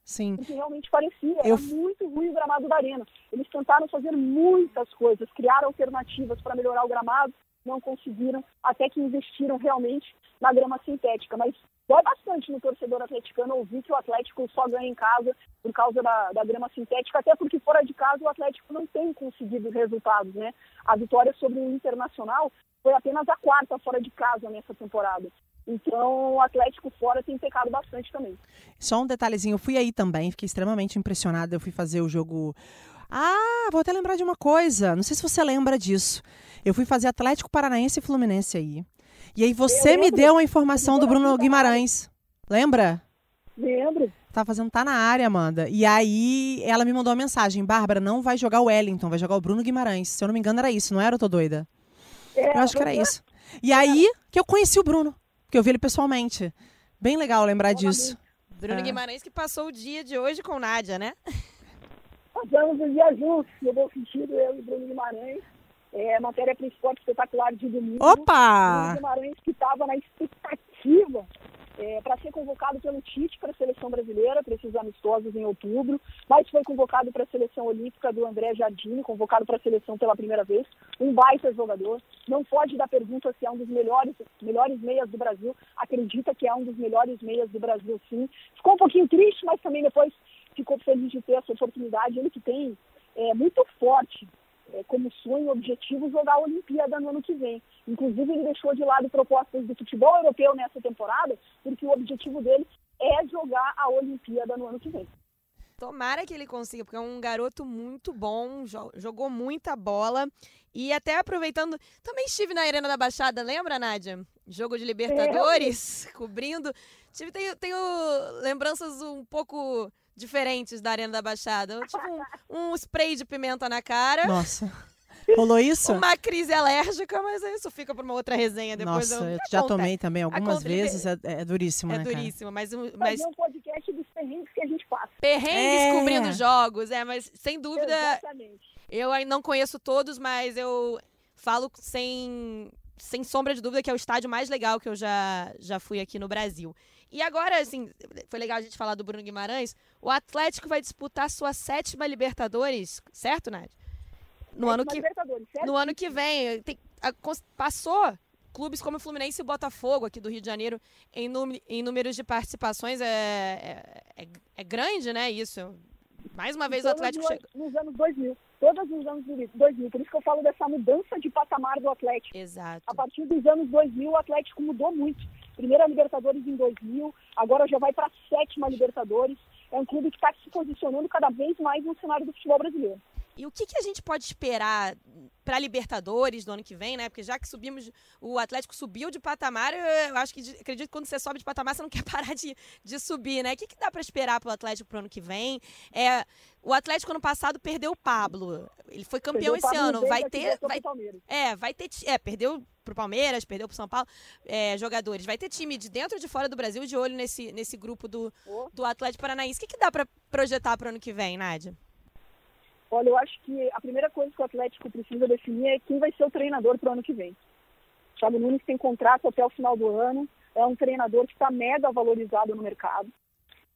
Sim. Porque realmente parecia, era Eu... muito ruim o gramado da Arena. Eles tentaram fazer muitas coisas, criar alternativas para melhorar o gramado, não conseguiram, até que investiram realmente na grama sintética. Mas dói bastante no torcedor atleticano ouvir que o Atlético só ganha em casa por causa da, da grama sintética, até porque fora de casa o Atlético não tem conseguido resultados, né? A vitória sobre o Internacional foi apenas a quarta fora de casa nessa temporada. Então, o Atlético fora tem pecado bastante também. Só um detalhezinho, eu fui aí também, fiquei extremamente impressionada. Eu fui fazer o jogo. Ah, vou até lembrar de uma coisa. Não sei se você lembra disso. Eu fui fazer Atlético Paranaense e Fluminense aí. E aí você me deu a informação do Bruno Guimarães. Lembra? Lembro. Tá fazendo tá na área, Amanda. E aí ela me mandou uma mensagem: Bárbara, não vai jogar o Wellington, vai jogar o Bruno Guimarães. Se eu não me engano, era isso, não era? Eu tô doida. É, eu acho que era isso. E aí que eu conheci o Bruno, que eu vi ele pessoalmente. Bem legal lembrar disso. Bruno é. Guimarães que passou o dia de hoje com Nádia, né? Passamos o dia juntos, no bom sentido, eu e Bruno Guimarães. É, matéria para esporte espetacular de domingo. Opa! O Guimarães que estava na expectativa é, para ser convocado pelo Tite para a seleção brasileira, para esses amistosos em outubro, mas foi convocado para a seleção olímpica do André Jardine, convocado para a seleção pela primeira vez. Um baita jogador. Não pode dar pergunta se é um dos melhores, melhores meias do Brasil. Acredita que é um dos melhores meias do Brasil, sim. Ficou um pouquinho triste, mas também depois ficou feliz de ter essa oportunidade. Ele que tem é, muito forte como sonho, objetivo, jogar a Olimpíada no ano que vem. Inclusive, ele deixou de lado propostas do futebol europeu nessa temporada, porque o objetivo dele é jogar a Olimpíada no ano que vem. Tomara que ele consiga, porque é um garoto muito bom, jogou muita bola. E até aproveitando, também estive na Arena da Baixada, lembra, Nádia? Jogo de Libertadores, é. cobrindo. Tive, tenho, tenho lembranças um pouco diferentes da Arena da Baixada. Tipo um, um spray de pimenta na cara. Nossa. Rolou isso? Uma crise alérgica, mas isso fica para uma outra resenha depois. Nossa, eu, eu já tomei também algumas vezes, é, é, duríssimo, é né, duríssimo, mas... mas... Fazer um podcast dos perrengues que a gente passa. Perrengues é. cobrindo jogos, é, mas sem dúvida... Exatamente. Eu ainda não conheço todos, mas eu falo sem, sem sombra de dúvida que é o estádio mais legal que eu já, já fui aqui no Brasil. E agora, assim, foi legal a gente falar do Bruno Guimarães. O Atlético vai disputar sua sétima Libertadores, certo, Nádia? No ano que no ano que vem tem, a, passou clubes como o Fluminense e o Botafogo aqui do Rio de Janeiro em, em números de participações é, é, é, é, grande, né? Isso. Mais uma vez o Atlético chega. Nos anos 2000. Todos os anos 2000. Por isso que eu falo dessa mudança de patamar do Atlético. Exato. A partir dos anos 2000, o Atlético mudou muito. Primeira Libertadores em 2000, agora já vai para a sétima Libertadores. É um clube que está se posicionando cada vez mais no cenário do futebol brasileiro. E o que, que a gente pode esperar para Libertadores do ano que vem, né? Porque já que subimos, o Atlético subiu de patamar, eu acho que acredito que quando você sobe de patamar, você não quer parar de, de subir, né? O que, que dá para esperar para o Atlético para o ano que vem? É, o Atlético ano passado perdeu o Pablo. Ele foi campeão esse ano. Vai ter. Vai, é, vai ter. É, perdeu pro Palmeiras, perdeu pro São Paulo, é, jogadores. Vai ter time de dentro e de fora do Brasil de olho nesse, nesse grupo do, do Atlético Paranaense. O que, que dá para projetar para o ano que vem, Nádia? Olha, eu acho que a primeira coisa que o Atlético precisa definir é quem vai ser o treinador para o ano que vem. O Thiago Nunes tem contrato até o final do ano, é um treinador que está mega valorizado no mercado,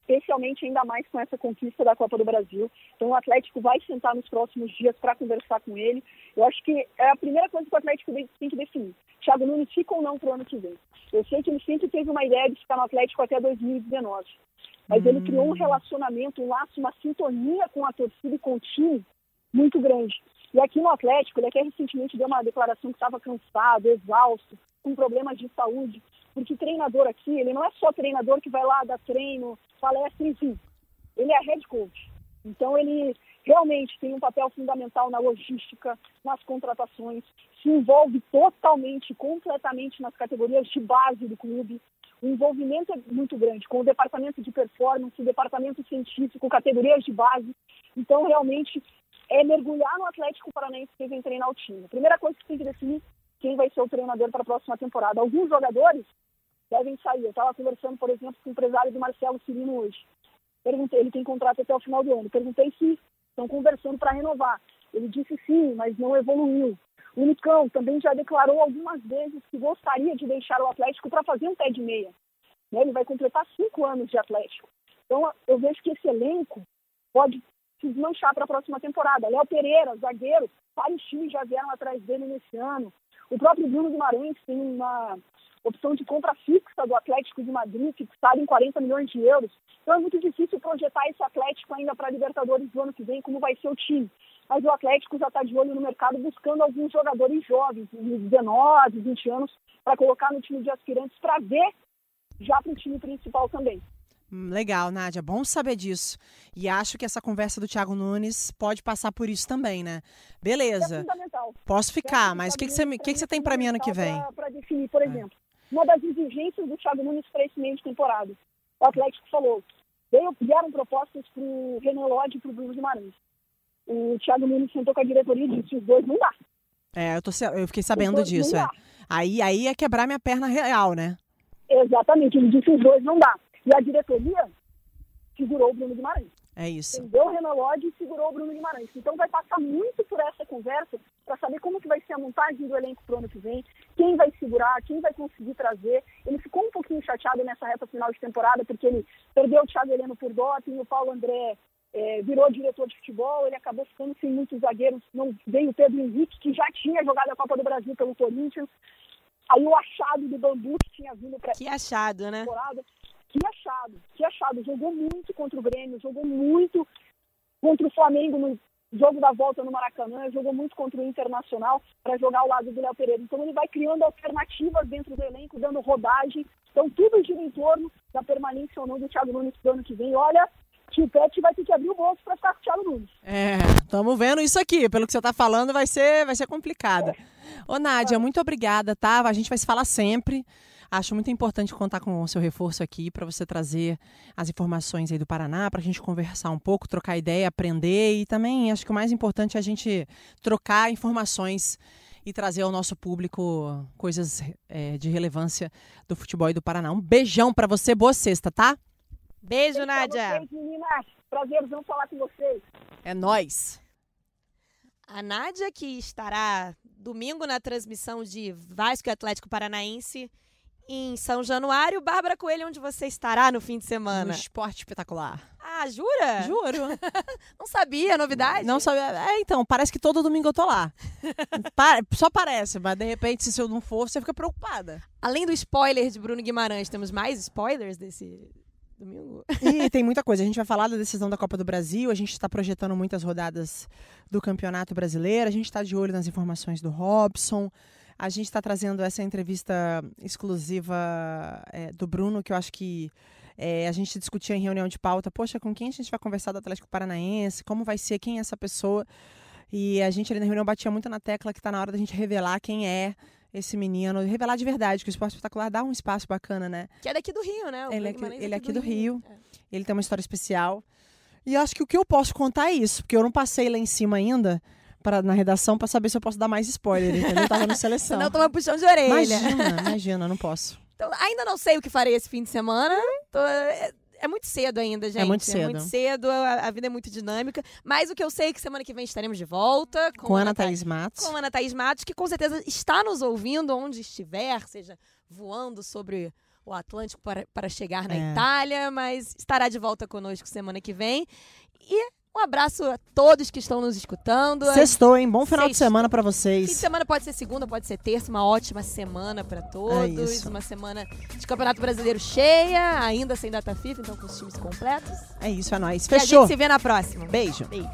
especialmente ainda mais com essa conquista da Copa do Brasil. Então o Atlético vai sentar nos próximos dias para conversar com ele. Eu acho que é a primeira coisa que o Atlético tem que definir. Thiago Nunes fica ou não para o ano que vem. Eu sei que ele sempre teve uma ideia de ficar no Atlético até 2019, mas hum. ele criou um relacionamento, um laço, uma sintonia com a torcida e com o time muito grande. E aqui no Atlético, ele até recentemente deu uma declaração que estava cansado, exausto, com problemas de saúde, porque treinador aqui, ele não é só treinador que vai lá dar treino, palestra, enfim. Ele é head coach. Então ele realmente tem um papel fundamental na logística, nas contratações, se envolve totalmente, completamente nas categorias de base do clube. O envolvimento é muito grande com o departamento de performance, o departamento científico, categorias de base. Então, realmente, é mergulhar no Atlético Paranaense que vem treinar o time. A primeira coisa que tem que definir quem vai ser o treinador para a próxima temporada. Alguns jogadores devem sair. Eu estava conversando, por exemplo, com o empresário do Marcelo Cirino hoje. Perguntei, ele tem contrato até o final do ano. Perguntei se estão conversando para renovar. Ele disse sim, mas não evoluiu. O Nicão também já declarou algumas vezes que gostaria de deixar o Atlético para fazer um pé de meia. Né? Ele vai completar cinco anos de Atlético. Então, eu vejo que esse elenco pode se desmanchar para a próxima temporada. Léo Pereira, zagueiro, vários times já vieram atrás dele nesse ano. O próprio Bruno Guimarães tem uma opção de compra fixa do Atlético de Madrid, fixada em 40 milhões de euros. Então é muito difícil projetar esse Atlético ainda para a Libertadores do ano que vem, como vai ser o time. Mas o Atlético já está de olho no mercado buscando alguns jogadores jovens, de 19, 20 anos, para colocar no time de aspirantes para ver já para o time principal também. Hum, legal, Nádia, bom saber disso. E acho que essa conversa do Thiago Nunes pode passar por isso também, né? Beleza. É fundamental. Posso ficar, é mas o que, que, você, que, que você tem para mim ano que vem? Para definir, por é. exemplo, uma das exigências do Thiago Nunes para esse meio de temporada. O Atlético falou, veio, vieram propostas para o Renan Lodge e para o Bruno Guimarães. O Thiago Nunes sentou com a diretoria e disse, os dois não dá. É, eu, tô, eu fiquei sabendo disso. É. Aí, aí é quebrar minha perna real, né? Exatamente, ele disse, os dois não dá. E a diretoria segurou o Bruno Guimarães. É isso. Entendeu o Renan Lodge e segurou o Bruno Guimarães. Então vai passar muito por essa conversa para saber como que vai ser a montagem do elenco para o ano que vem, quem vai segurar, quem vai conseguir trazer. Ele ficou um pouquinho chateado nessa reta final de temporada, porque ele perdeu o Thiago Heleno por doping, o Paulo André é, virou diretor de futebol, ele acabou ficando sem muitos zagueiros, não veio o Pedro Henrique, que já tinha jogado a Copa do Brasil pelo Corinthians. Aí o achado do Bambu que tinha vindo para Que achado, né? Temporada que achado, que achado. Jogou muito contra o Grêmio, jogou muito contra o Flamengo no jogo da volta no Maracanã, jogou muito contra o Internacional para jogar ao lado do Léo Pereira. Então ele vai criando alternativas dentro do elenco, dando rodagem. Então tudo gira em torno da permanência ou não do Thiago Nunes pro ano que vem. Olha, que o Pet vai ter que abrir o bolso para ficar com o Thiago Nunes. É, estamos vendo isso aqui. Pelo que você está falando, vai ser, vai ser complicado. É. Ô, Nádia, muito obrigada, tá? A gente vai se falar sempre. Acho muito importante contar com o seu reforço aqui para você trazer as informações aí do Paraná, para a gente conversar um pouco, trocar ideia, aprender e também acho que o mais importante é a gente trocar informações e trazer ao nosso público coisas é, de relevância do futebol e do Paraná. Um beijão para você, boa sexta, tá? Beijo, Beijo Nádia. Vocês, meninas. Prazerzão falar com vocês. É nós. A Nádia que estará domingo na transmissão de Vasco e Atlético Paranaense em São Januário. Bárbara Coelho, onde você estará no fim de semana? No Esporte Espetacular. Ah, jura? Juro. não sabia, novidade? Não sabia. É, então, parece que todo domingo eu tô lá. Só parece, mas de repente, se eu não for, você fica preocupada. Além do spoiler de Bruno Guimarães, temos mais spoilers desse domingo? E tem muita coisa. A gente vai falar da decisão da Copa do Brasil, a gente está projetando muitas rodadas do Campeonato Brasileiro, a gente está de olho nas informações do Robson. A gente está trazendo essa entrevista exclusiva é, do Bruno, que eu acho que é, a gente discutia em reunião de pauta. Poxa, com quem a gente vai conversar do Atlético Paranaense? Como vai ser? Quem é essa pessoa? E a gente ali na reunião batia muito na tecla que está na hora da gente revelar quem é esse menino, revelar de verdade, que o esporte espetacular dá um espaço bacana, né? Que é daqui do Rio, né? O ele, é, aqui, ele é aqui do, do Rio. Rio. É. Ele tem uma história especial. E acho que o que eu posso contar é isso, porque eu não passei lá em cima ainda pra, na redação para saber se eu posso dar mais spoiler, entendeu? Eu tava no seleção. Senão toma puxão de orelha. Imagina, imagina, não posso. Então, ainda não sei o que farei esse fim de semana. Tô, é, é, muito cedo ainda, gente. É muito cedo. É muito cedo, a, a, vida é muito dinâmica. Mas o que eu sei é que semana que vem estaremos de volta. Com, com Ana Thaís Matos. Com Ana Thaís Matos, que com certeza está nos ouvindo onde estiver, seja voando sobre o Atlântico para, para chegar na é. Itália, mas estará de volta conosco semana que vem. E Um abraço a todos que estão nos escutando. Sextou, hein? Bom final de Sextou. semana pra Fim de vocês. semana pode ser segunda, pode ser terça, uma ótima semana pra todos. isso. uma semana de Campeonato Brasileiro cheia, ainda sem data FIFA, então com os times completos. É isso, é nóis. E a Fechou. gente se vê na próxima. Beijo. Beijo.